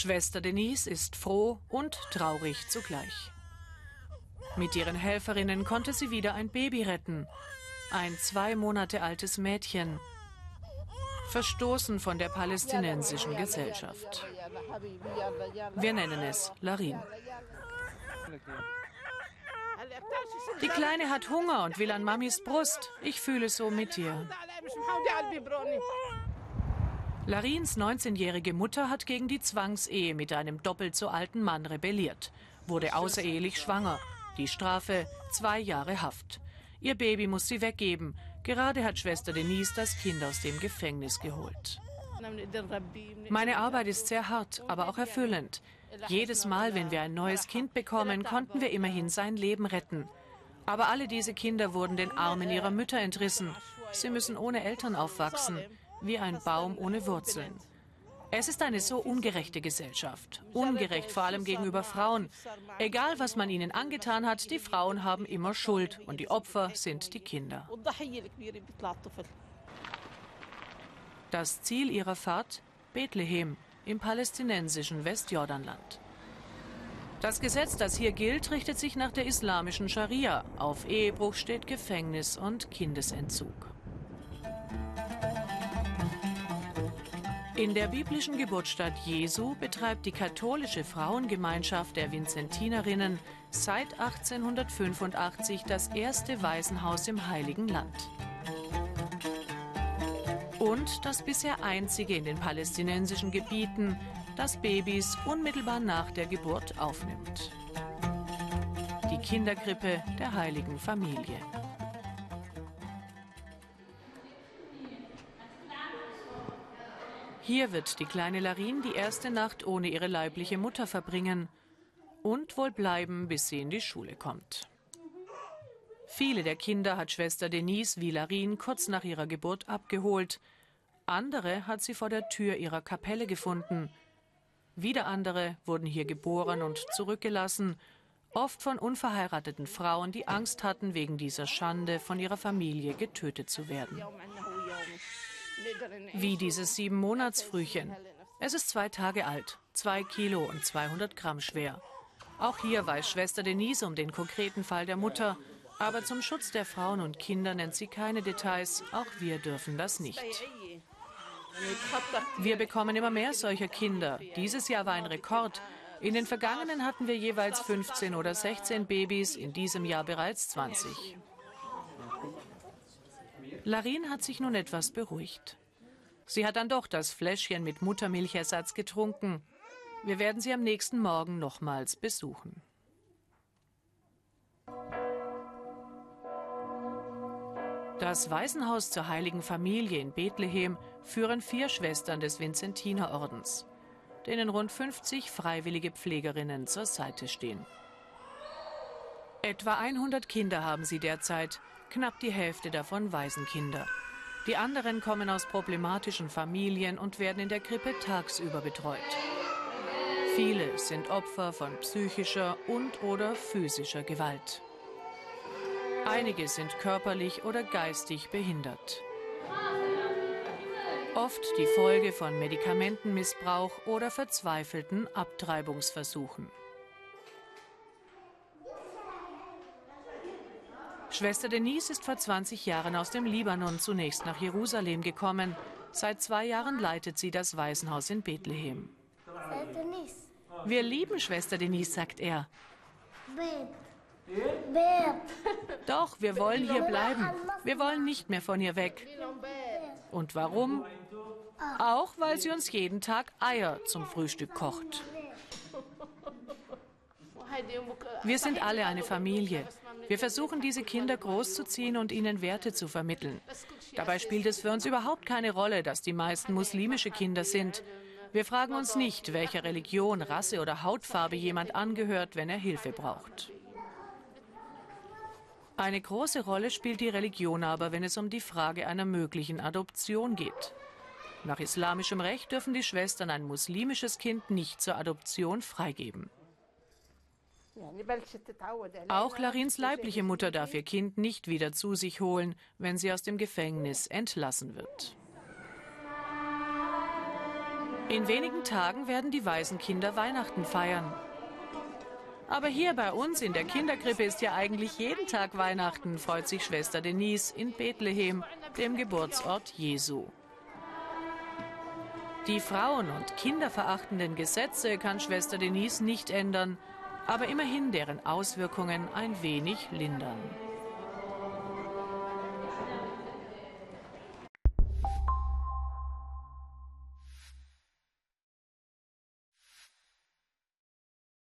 Schwester Denise ist froh und traurig zugleich. Mit ihren Helferinnen konnte sie wieder ein Baby retten. Ein zwei Monate altes Mädchen. Verstoßen von der palästinensischen Gesellschaft. Wir nennen es Larin. Die Kleine hat Hunger und will an Mamis Brust. Ich fühle so mit ihr. Larins 19-jährige Mutter hat gegen die Zwangsehe mit einem doppelt so alten Mann rebelliert, wurde außerehelich schwanger. Die Strafe zwei Jahre Haft. Ihr Baby muss sie weggeben. Gerade hat Schwester Denise das Kind aus dem Gefängnis geholt. Meine Arbeit ist sehr hart, aber auch erfüllend. Jedes Mal, wenn wir ein neues Kind bekommen, konnten wir immerhin sein Leben retten. Aber alle diese Kinder wurden den Armen ihrer Mütter entrissen. Sie müssen ohne Eltern aufwachsen, wie ein Baum ohne Wurzeln. Es ist eine so ungerechte Gesellschaft. Ungerecht vor allem gegenüber Frauen. Egal, was man ihnen angetan hat, die Frauen haben immer Schuld und die Opfer sind die Kinder. Das Ziel ihrer Fahrt? Bethlehem im palästinensischen Westjordanland. Das Gesetz, das hier gilt, richtet sich nach der islamischen Scharia. Auf Ehebruch steht Gefängnis und Kindesentzug. In der biblischen Geburtsstadt Jesu betreibt die katholische Frauengemeinschaft der Vinzentinerinnen seit 1885 das erste Waisenhaus im Heiligen Land. Und das bisher einzige in den palästinensischen Gebieten, das Babys unmittelbar nach der Geburt aufnimmt. Die Kinderkrippe der Heiligen Familie. Hier wird die kleine Larin die erste Nacht ohne ihre leibliche Mutter verbringen und wohl bleiben, bis sie in die Schule kommt. Viele der Kinder hat Schwester Denise wie Larin kurz nach ihrer Geburt abgeholt. Andere hat sie vor der Tür ihrer Kapelle gefunden. Wieder andere wurden hier geboren und zurückgelassen, oft von unverheirateten Frauen, die Angst hatten, wegen dieser Schande von ihrer Familie getötet zu werden. Wie dieses Sieben-Monats-Frühchen. Es ist zwei Tage alt, zwei Kilo und 200 Gramm schwer. Auch hier weiß Schwester Denise um den konkreten Fall der Mutter. Aber zum Schutz der Frauen und Kinder nennt sie keine Details. Auch wir dürfen das nicht. Wir bekommen immer mehr solcher Kinder. Dieses Jahr war ein Rekord. In den vergangenen hatten wir jeweils 15 oder 16 Babys, in diesem Jahr bereits 20. Larin hat sich nun etwas beruhigt. Sie hat dann doch das Fläschchen mit Muttermilchersatz getrunken. Wir werden sie am nächsten Morgen nochmals besuchen. Das Waisenhaus zur Heiligen Familie in Bethlehem führen vier Schwestern des Vinzentinerordens, denen rund 50 freiwillige Pflegerinnen zur Seite stehen. Etwa 100 Kinder haben sie derzeit, knapp die Hälfte davon Waisenkinder. Die anderen kommen aus problematischen Familien und werden in der Krippe tagsüber betreut. Viele sind Opfer von psychischer und/oder physischer Gewalt. Einige sind körperlich oder geistig behindert. Oft die Folge von Medikamentenmissbrauch oder verzweifelten Abtreibungsversuchen. Schwester Denise ist vor 20 Jahren aus dem Libanon zunächst nach Jerusalem gekommen. Seit zwei Jahren leitet sie das Waisenhaus in Bethlehem. Wir lieben Schwester Denise, sagt er. Doch, wir wollen hier bleiben. Wir wollen nicht mehr von hier weg. Und warum? Auch weil sie uns jeden Tag Eier zum Frühstück kocht. Wir sind alle eine Familie. Wir versuchen, diese Kinder großzuziehen und ihnen Werte zu vermitteln. Dabei spielt es für uns überhaupt keine Rolle, dass die meisten muslimische Kinder sind. Wir fragen uns nicht, welcher Religion, Rasse oder Hautfarbe jemand angehört, wenn er Hilfe braucht. Eine große Rolle spielt die Religion aber, wenn es um die Frage einer möglichen Adoption geht. Nach islamischem Recht dürfen die Schwestern ein muslimisches Kind nicht zur Adoption freigeben. Auch Larins leibliche Mutter darf ihr Kind nicht wieder zu sich holen, wenn sie aus dem Gefängnis entlassen wird. In wenigen Tagen werden die Waisenkinder Weihnachten feiern. Aber hier bei uns in der Kinderkrippe ist ja eigentlich jeden Tag Weihnachten, freut sich Schwester Denise in Bethlehem, dem Geburtsort Jesu. Die Frauen- und kinderverachtenden Gesetze kann Schwester Denise nicht ändern, aber immerhin deren Auswirkungen ein wenig lindern.